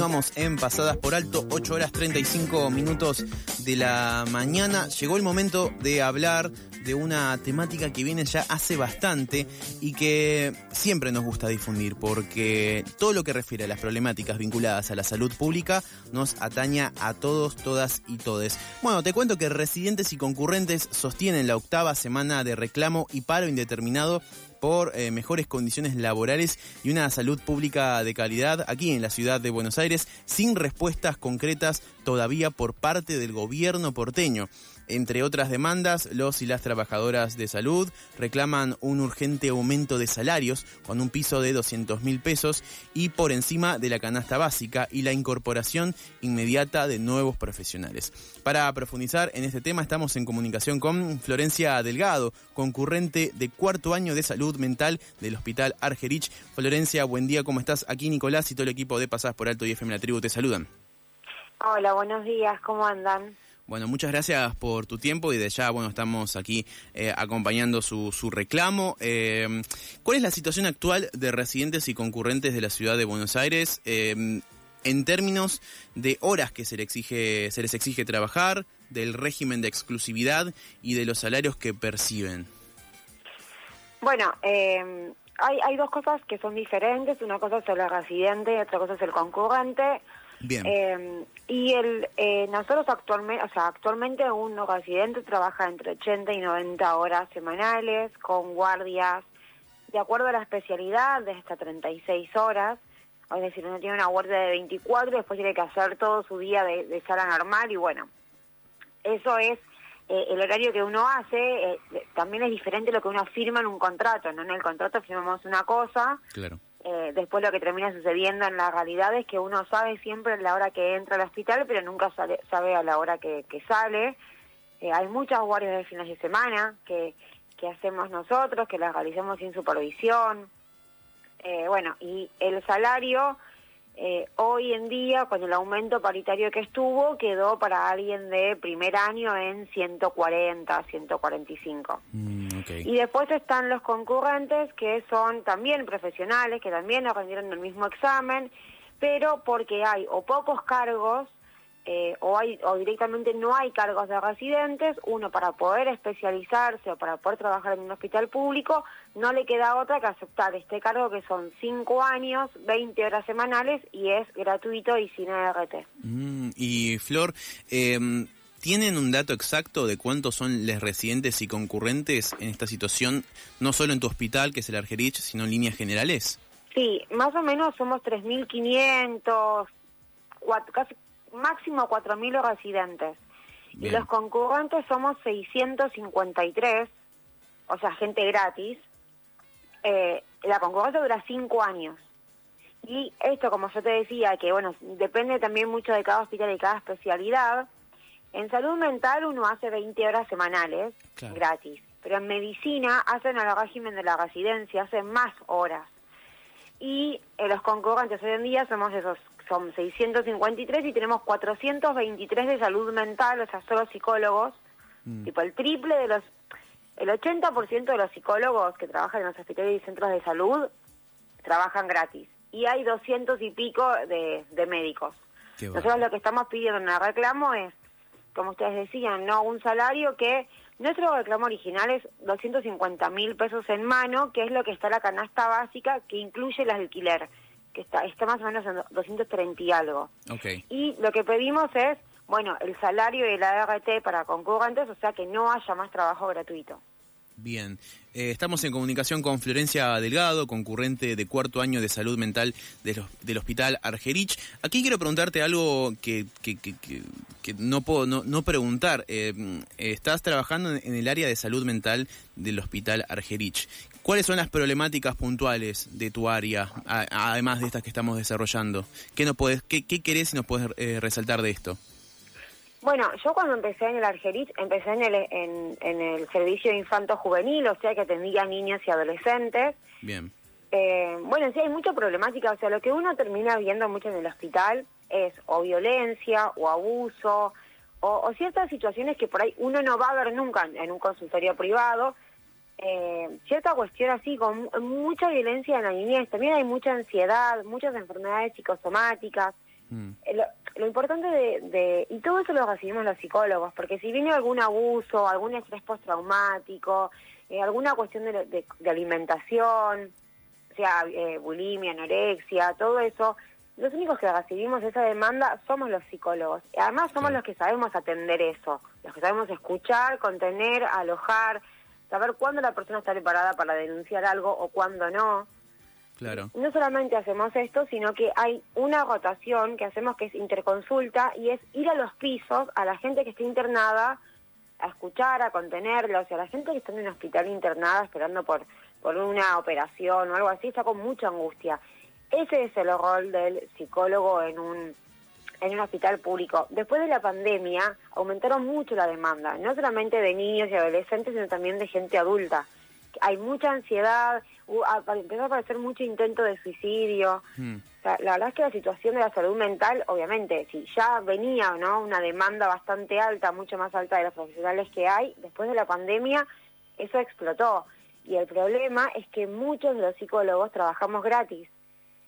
Continuamos en Pasadas por Alto, 8 horas 35 minutos de la mañana. Llegó el momento de hablar de una temática que viene ya hace bastante y que siempre nos gusta difundir porque todo lo que refiere a las problemáticas vinculadas a la salud pública nos ataña a todos, todas y todes. Bueno, te cuento que residentes y concurrentes sostienen la octava semana de reclamo y paro indeterminado por eh, mejores condiciones laborales y una salud pública de calidad aquí en la ciudad de Buenos Aires, sin respuestas concretas todavía por parte del gobierno porteño. Entre otras demandas, los y las trabajadoras de salud reclaman un urgente aumento de salarios con un piso de 200 mil pesos y por encima de la canasta básica y la incorporación inmediata de nuevos profesionales. Para profundizar en este tema estamos en comunicación con Florencia Delgado, concurrente de cuarto año de salud mental del Hospital Argerich. Florencia, buen día, ¿cómo estás? Aquí Nicolás y todo el equipo de Pasás por Alto y FM La Tribu te saludan. Hola, buenos días, ¿cómo andan? Bueno, muchas gracias por tu tiempo y de ya, bueno, estamos aquí eh, acompañando su, su reclamo. Eh, ¿Cuál es la situación actual de residentes y concurrentes de la ciudad de Buenos Aires eh, en términos de horas que se, le exige, se les exige trabajar, del régimen de exclusividad y de los salarios que perciben? Bueno, hay, hay dos cosas que son diferentes. Una cosa es el residente y otra cosa es el concurrente. Bien. Eh, y el, eh, nosotros actualmente, o sea, actualmente un residente trabaja entre 80 y 90 horas semanales con guardias de acuerdo a la especialidad de hasta 36 horas. Es decir, uno tiene una guardia de 24 y después tiene que hacer todo su día de, de sala normal y bueno, eso es eh, el horario que uno hace. Eh, también es diferente lo que uno firma en un contrato, ¿no? En el contrato firmamos una cosa. Claro eh, después lo que termina sucediendo en la realidad es que uno sabe siempre la hora que entra al hospital, pero nunca sabe a la hora que, sale. Eh, hay muchas guardias de fines de semana que, que hacemos nosotros, que las realizamos sin supervisión. Eh, bueno, y el salario eh, hoy en día, con el aumento paritario que estuvo, quedó para alguien de primer año en 140, 145. Mm, y después están los concurrentes, que son también profesionales, que también aprendieron el mismo examen, pero porque hay o pocos cargos eh, o, hay, o directamente no hay cargos de residentes, uno para poder especializarse o para poder trabajar en un hospital público, no le queda otra que aceptar este cargo que son 5 años, 20 horas semanales y es gratuito y sin ART. Mm, y Flor, em, ¿tienen un dato exacto de cuántos son los residentes y concurrentes en esta situación, no solo en tu hospital, que es el Argerich, sino en líneas generales? Sí, más o menos somos 3.500, casi máximo 4.000 residentes. Y los concurrentes somos 653, o sea, gente gratis. Eh, la concurrencia dura 5 años. Y esto, como yo te decía, que bueno, depende también mucho de cada hospital y cada especialidad. En salud mental uno hace 20 horas semanales gratis, pero en medicina hacen el régimen de la residencia, hacen más horas. Y eh, los concurrentes hoy en día somos esos son 653 y tenemos 423 de salud mental, o sea, solo psicólogos, mm. tipo el triple de los, el 80% de los psicólogos que trabajan en los hospitales y centros de salud trabajan gratis. Y hay 200 y pico de, médicos. Nosotros lo que estamos pidiendo en el reclamo es, como ustedes decían, no un salario que nuestro reclamo original es 250 mil pesos en mano, que es lo que está la canasta básica, que incluye el alquiler que está, está más o menos en 230 y algo. Y lo que pedimos es, bueno, el salario y la ART para concurrentes, o sea que no haya más trabajo gratuito. Bien, eh, estamos en comunicación con Florencia Delgado, concurrente de cuarto año de salud mental del Hospital Argerich. Aquí quiero preguntarte algo que, no puedo no, preguntar. Eh, estás trabajando en el área de salud mental del Hospital Argerich. ¿Cuáles son las problemáticas puntuales de tu área, además de estas que estamos desarrollando? ¿Qué, no puedes, qué, qué querés y nos puedes eh, resaltar de esto? Bueno, yo cuando empecé en el Argerich, empecé en el, en, el servicio infanto-juvenil, o sea que atendía niños y adolescentes. Bien. Eh, bueno, sí hay mucha problemática, o sea, lo que uno termina viendo mucho en el hospital es o violencia o abuso o, ciertas situaciones que por ahí uno no va a ver nunca en un consultorio privado, eh, cierta cuestión así, con mucha violencia en la niñez, también hay mucha ansiedad, muchas enfermedades psicosomáticas, Mm. Lo, importante de, y todo eso lo recibimos los psicólogos, porque si viene algún abuso, algún estrés postraumático, eh, alguna cuestión de, alimentación, sea eh, bulimia, anorexia, todo eso, los únicos que recibimos esa demanda somos los psicólogos. Además somos los que sabemos atender eso, los que sabemos escuchar, contener, alojar, saber cuándo la persona está preparada para denunciar algo o cuándo no. No solamente hacemos esto, sino que hay una rotación que hacemos que es interconsulta y es ir a los pisos a la gente que está internada a escuchar, a contenerlos, y a la gente que está en un hospital internada esperando por, por una operación o algo así, está con mucha angustia. Ese es el rol del psicólogo en un, en un hospital público. Después de la pandemia aumentaron mucho la demanda, no solamente de niños y adolescentes, sino también de gente adulta. Hay mucha ansiedad, empezó a aparecer mucho intento de suicidio. Hmm. la verdad es que la situación de la salud mental, obviamente, si ya venía no una demanda bastante alta, mucho más alta de los profesionales que hay, después de la pandemia, eso explotó. Y el problema es que muchos de los psicólogos trabajamos gratis.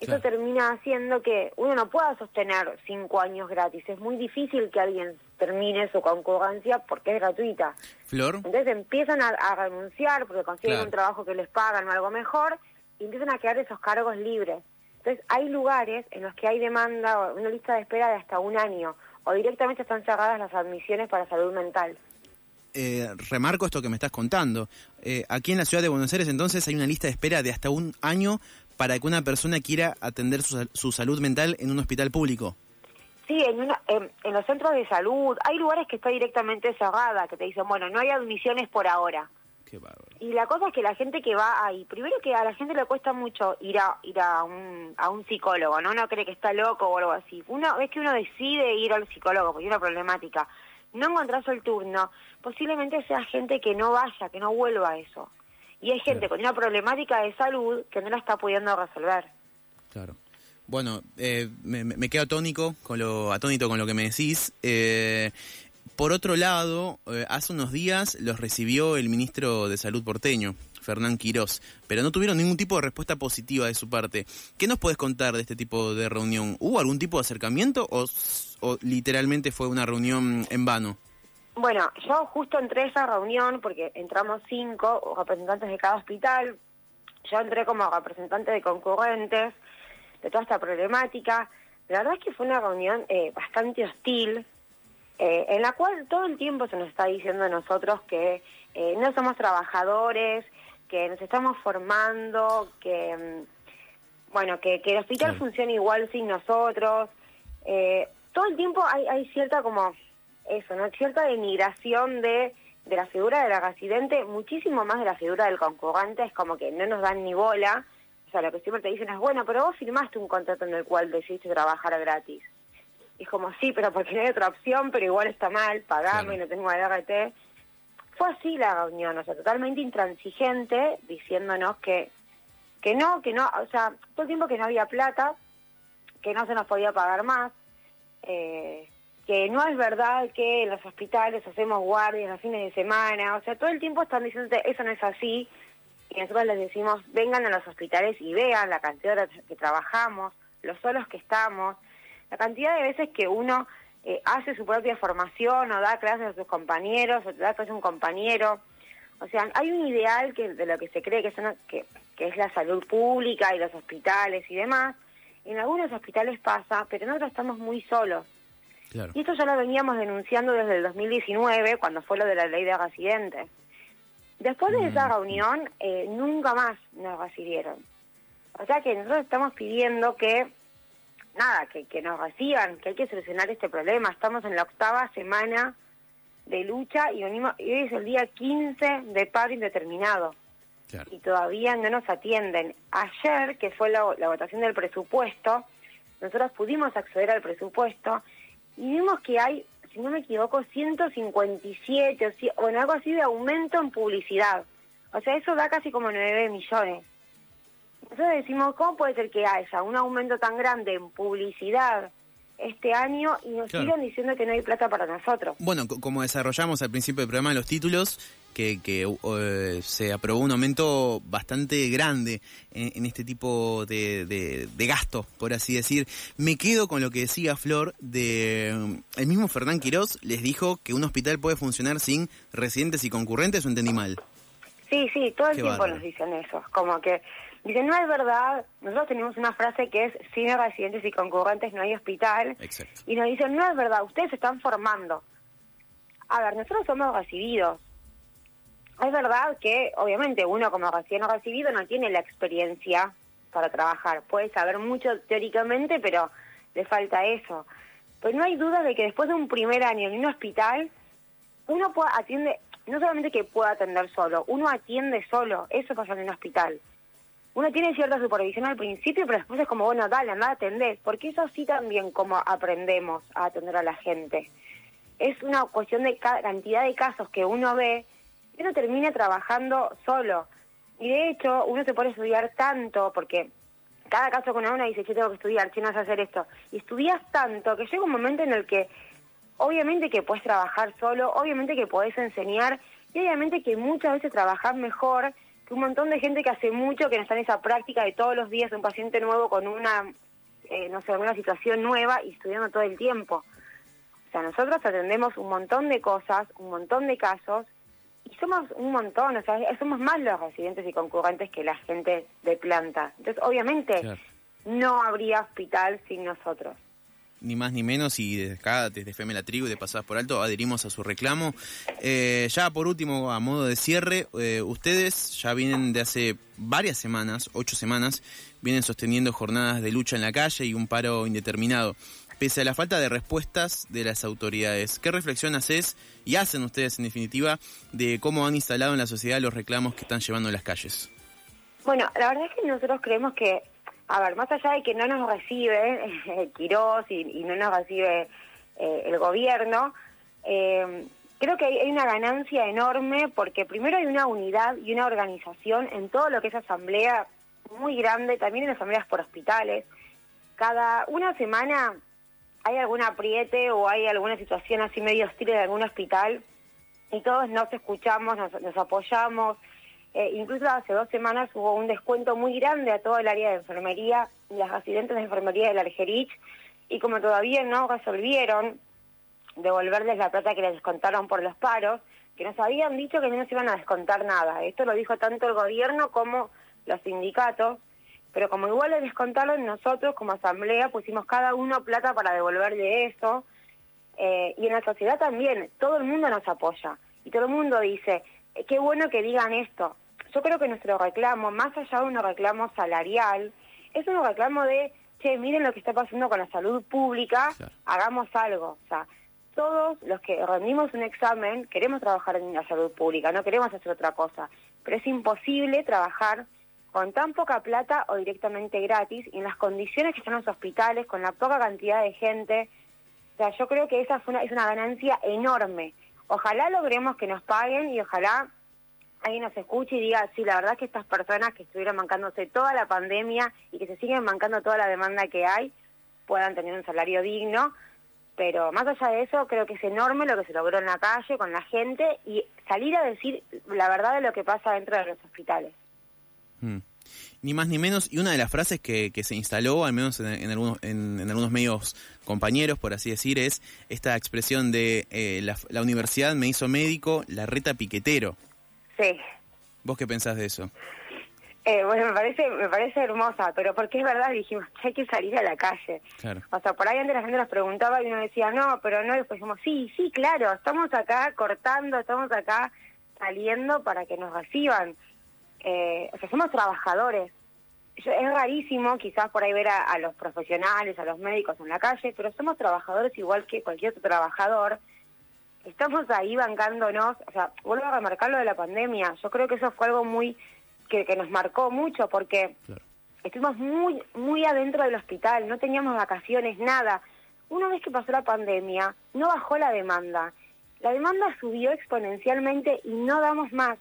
Eso termina haciendo que uno no pueda sostener cinco años gratis. Es muy difícil que alguien termine su concurrencia porque es gratuita. Flor. Entonces empiezan a, renunciar porque consiguen un trabajo que les pagan o algo mejor y empiezan a quedar esos cargos libres. Entonces hay lugares en los que hay demanda o una lista de espera de hasta un año o directamente están cerradas las admisiones para salud mental. Eh, remarco esto que me estás contando. Eh, aquí en la ciudad de Buenos Aires entonces hay una lista de espera de hasta un año para que una persona quiera atender su, salud mental en un hospital público. Sí, en, en, los centros de salud hay lugares que está directamente cerrada, que te dicen, bueno, no hay admisiones por ahora. Qué bárbaro. Y la cosa es que la gente que va ahí, primero que a la gente le cuesta mucho ir a ir a un, a un psicólogo, ¿no? No cree que está loco o algo así. Una vez que uno decide ir al psicólogo porque hay una problemática, no encontrás el turno, posiblemente sea gente que no vaya, que no vuelva a eso. Y hay gente con una problemática de salud que no la está pudiendo resolver. Claro. Bueno, eh, me, quedo atónico con lo, atónito con lo que me decís. Eh, por otro lado, eh, hace unos días los recibió el ministro de Salud porteño, Fernán Quirós, pero no tuvieron ningún tipo de respuesta positiva de su parte. ¿Qué nos puedes contar de este tipo de reunión? ¿Hubo algún tipo de acercamiento o literalmente fue una reunión en vano? Bueno, yo justo entré a esa reunión porque entramos cinco representantes de cada hospital. Yo entré como representante de concurrentes de toda esta problemática. La verdad es que fue una reunión eh, bastante hostil, eh, en la cual todo el tiempo se nos está diciendo a nosotros que eh, no somos trabajadores, que nos estamos formando, que mm, bueno, que, el hospital funciona igual sin nosotros. todo el tiempo hay, hay cierta como eso, ¿no? Cierta denigración de, de la figura del residente, muchísimo más de la figura del concurrente, es como que no nos dan ni bola. Sea, lo que siempre te dicen es, bueno, pero vos firmaste un contrato en el cual decidiste trabajar gratis. Y es como, sí, pero porque no hay otra opción, pero igual está mal, pagame, no tengo ART. Fue así la reunión, o sea, totalmente intransigente, diciéndonos que, que no, que no, o sea, todo el tiempo que no había plata, que no se nos podía pagar más, eh, que no es verdad que en los hospitales hacemos guardias los fines de semana, o sea, todo el tiempo están diciendo eso no es así, y nosotros les decimos, vengan a los hospitales y vean la cantidad de horas que trabajamos, los solos que estamos, la cantidad de veces que uno eh, hace su propia formación o da clases a sus compañeros o da clases a un compañero. O sea, hay un ideal que de lo que se cree que, son, que, que es la salud pública y los hospitales y demás. En algunos hospitales pasa, pero nosotros estamos muy solos. Y esto ya lo veníamos denunciando desde el 2019, cuando fue lo de la ley de residentes. Después de esa mm. reunión, eh, nunca más nos recibieron. O sea que nosotros estamos pidiendo que, nada, que, que nos reciban, que hay que solucionar este problema. Estamos en la octava semana de lucha y, hoy es el día 15 de paro indeterminado. Y todavía no nos atienden. Ayer, que fue la votación del presupuesto, nosotros pudimos acceder al presupuesto y vimos que hay, si no me equivoco, 157 o, bueno, algo así de aumento en publicidad. O sea, eso da casi como 9 millones. Entonces decimos, ¿cómo puede ser que haya un aumento tan grande en publicidad este año y nos sigan diciendo que no hay plata para nosotros? Bueno, como desarrollamos al principio del programa los títulos, que, eh, se aprobó un aumento bastante grande en, este tipo de, de, gasto, por así decir. Me quedo con lo que decía Flor de... El mismo Fernán Quirós les dijo que un hospital puede funcionar sin residentes y concurrentes, ¿o entendí mal? Sí, sí, todo el tiempo nos dicen eso. Como que dicen, no es verdad. Nosotros tenemos una frase que es, sin residentes y concurrentes no hay hospital. Exacto. Y nos dicen, no es verdad, ustedes se están formando. A ver, nosotros somos recibidos. Es verdad que, obviamente, uno como recién recibido no tiene la experiencia para trabajar. Puede saber mucho teóricamente, pero le falta eso. Pero no hay duda de que después de un primer año en un hospital, uno puede, atiende, no solamente que pueda atender solo, uno atiende solo, eso pasa en un hospital. Uno tiene cierta supervisión al principio, pero después es como, bueno, dale, anda a atender, porque eso sí también como aprendemos a atender a la gente. Es una cuestión de cantidad de casos que uno ve uno termina trabajando solo. Y de hecho, uno se puede estudiar tanto, porque cada caso con uno dice, yo tengo que estudiar, yo no sé hacer esto. Y estudias tanto que llega un momento en el que obviamente que puedes trabajar solo, obviamente que puedes enseñar y obviamente que muchas veces trabajas mejor que un montón de gente que hace mucho que no está en esa práctica de todos los días un paciente nuevo con una, eh, no sé, una situación nueva y estudiando todo el tiempo. O sea, nosotros atendemos un montón de cosas, un montón de casos somos un montón, o sea, somos más los residentes y concurrentes que la gente de planta. Entonces, obviamente, no habría hospital sin nosotros ni más ni menos, y desde acá, desde FM La Tribu y de Pasadas por Alto, adherimos a su reclamo. Eh, ya por último, a modo de cierre, eh, ustedes ya vienen de hace varias semanas, ocho semanas, vienen sosteniendo jornadas de lucha en la calle y un paro indeterminado. Pese a la falta de respuestas de las autoridades, ¿qué reflexión haces y hacen ustedes en definitiva de cómo han instalado en la sociedad los reclamos que están llevando en las calles? Bueno, la verdad es que nosotros creemos que a ver, más allá de que no nos recibe eh, Quirós y, no nos recibe eh, el gobierno, eh, creo que hay, una ganancia enorme porque primero hay una unidad y una organización en todo lo que es asamblea muy grande, también en asambleas por hospitales. Cada una semana hay algún apriete o hay alguna situación así medio hostil en algún hospital y todos nos escuchamos, nos apoyamos, eh, incluso hace dos semanas hubo un descuento muy grande a todo el área de enfermería las residentes de enfermería del Argerich y como todavía no resolvieron devolverles la plata que les descontaron por los paros, que nos habían dicho que no nos iban a descontar nada. Esto lo dijo tanto el gobierno como los sindicatos, pero como igual les descontaron, nosotros como asamblea pusimos cada uno plata para devolverle eso, eh, y en la sociedad también, todo el mundo nos apoya, y todo el mundo dice, eh, qué bueno que digan esto, yo creo que nuestro reclamo, más allá de un reclamo salarial, es un reclamo de, che, miren lo que está pasando con la salud pública, hagamos algo. O sea, todos los que rendimos un examen queremos trabajar en la salud pública, no queremos hacer otra cosa, pero es imposible trabajar con tan poca plata o directamente gratis y en las condiciones que están los hospitales, con la poca cantidad de gente. O sea, yo creo que esa fue una, es una ganancia enorme. Ojalá logremos que nos paguen y ojalá alguien nos escuche y diga, sí, la verdad es que estas personas que estuvieron mancándose toda la pandemia y que se siguen mancando toda la demanda que hay, puedan tener un salario digno. Pero más allá de eso, creo que es enorme lo que se logró en la calle con la gente y salir a decir la verdad de lo que pasa dentro de los hospitales. Mm. Ni más ni menos, y una de las frases que, que se instaló, al menos en, algunos, en, algunos medios compañeros, por así decir, es esta expresión de eh, la, la universidad me hizo médico, la reta piquetero. Sí. ¿Vos qué pensás de eso? Eh, bueno, me parece, me parece hermosa, pero porque es verdad, dijimos, hay que salir a la calle. Claro. O sea, por ahí antes la gente nos preguntaba y uno decía, no, pero no, y después dijimos, sí, sí, claro, estamos acá cortando, estamos acá saliendo para que nos reciban. Eh, o sea, somos trabajadores. Es rarísimo quizás por ahí ver a, a los profesionales, a los médicos en la calle, pero somos trabajadores igual que cualquier otro trabajador estamos ahí bancándonos, o sea, vuelvo a remarcar lo de la pandemia, yo creo que eso fue algo muy, que, que nos marcó mucho, porque estuvimos muy, muy adentro del hospital, no teníamos vacaciones, nada. Una vez que pasó la pandemia, no bajó la demanda. La demanda subió exponencialmente y no damos más.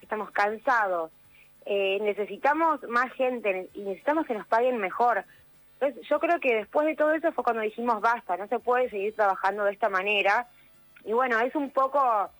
Estamos cansados. Eh, necesitamos más gente y necesitamos que nos paguen mejor. Entonces, yo creo que después de todo eso fue cuando dijimos basta, no se puede seguir trabajando de esta manera y bueno, es un poco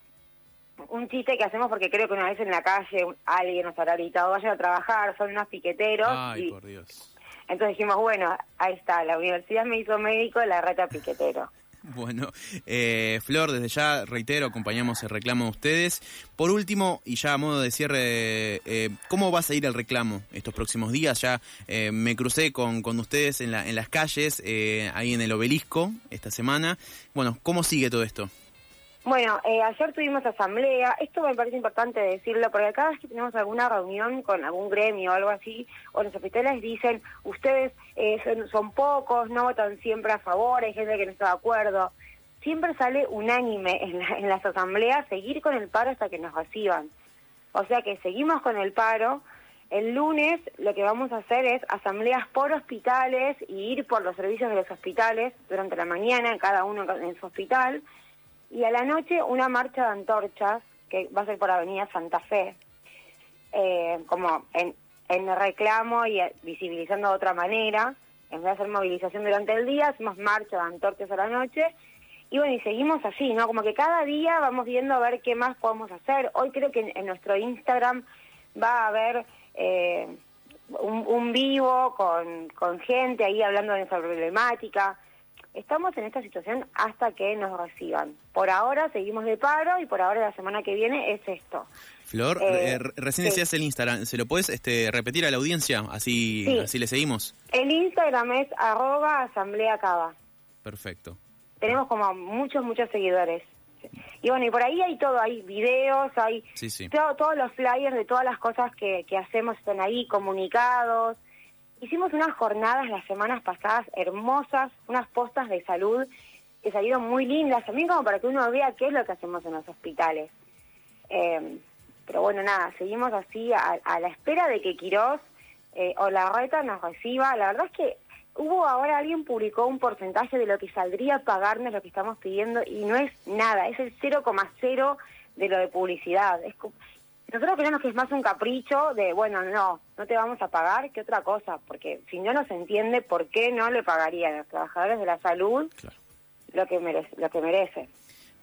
un chiste que hacemos porque creo que una vez en la calle alguien nos habrá gritado, vayan a trabajar, son unos piqueteros. Ay, por Dios. Entonces dijimos, bueno, ahí está, la universidad me hizo médico, la reta piquetero. Bueno, eh, Flor, desde ya reitero, acompañamos el reclamo de ustedes. Por último, y ya a modo de cierre, eh, ¿cómo va a seguir el reclamo estos próximos días? Ya eh, me crucé con, con ustedes en, la, en las calles, ahí en el obelisco, esta semana. Bueno, ¿cómo sigue todo esto? Bueno, eh, ayer tuvimos asamblea, esto me parece importante decirlo, porque cada vez que tenemos alguna reunión con algún gremio o algo así, o los hospitales dicen, ustedes eh, son, pocos, no votan siempre a favor, hay gente que no está de acuerdo. Siempre sale unánime en, en las asambleas seguir con el paro hasta que nos reciban. O sea que seguimos con el paro. El lunes lo que vamos a hacer es asambleas por hospitales y ir por los servicios de los hospitales durante la mañana, cada uno en su hospital y a la noche una marcha de antorchas que va a ser por Avenida Santa Fe, eh, como en, en reclamo y visibilizando de otra manera. En vez de hacer movilización durante el día, hacemos marcha de antorchas a la noche. Y bueno, y seguimos así, ¿no? Como que cada día vamos viendo a ver qué más podemos hacer. Hoy creo que en, nuestro Instagram va a haber eh, un, un, vivo con, con gente ahí hablando de esa problemática estamos en esta situación hasta que nos reciban. Por ahora seguimos de paro y por ahora la semana que viene es esto. Flor, eh, eh, recién decías el Instagram, ¿se lo puedes este, repetir a la audiencia? Así, así le seguimos. El Instagram es arroba asamblea cava. Perfecto. Tenemos como muchos, muchos seguidores. Y bueno, y por ahí hay todo, hay videos, hay todos los flyers de todas las cosas que, que hacemos están ahí, comunicados, Hicimos unas jornadas las semanas pasadas hermosas, unas postas de salud que salieron muy lindas, también como para que uno vea qué es lo que hacemos en los hospitales. Eh, pero bueno, nada, seguimos así a, la espera de que Quirós eh, o la reta nos reciba. La verdad es que hubo ahora alguien publicó un porcentaje de lo que saldría pagarnos lo que estamos pidiendo y no es nada, es el 0,0 de lo de publicidad. Es, nosotros creemos que es más un capricho de, bueno, no, no te vamos a pagar que otra cosa, porque si no nos entiende, ¿por qué no le pagarían a los trabajadores de la salud lo que merece, lo que merece?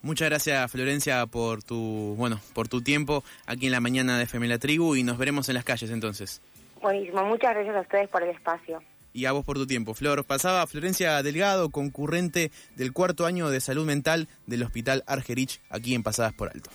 Muchas gracias Florencia por tu bueno por tu tiempo aquí en la mañana de Femela Tribu y nos veremos en las calles entonces. Buenísimo, muchas gracias a ustedes por el espacio. Y a vos por tu tiempo. Flor, pasaba Florencia Delgado, concurrente del cuarto año de salud mental del Hospital Argerich, aquí en Pasadas por Alto.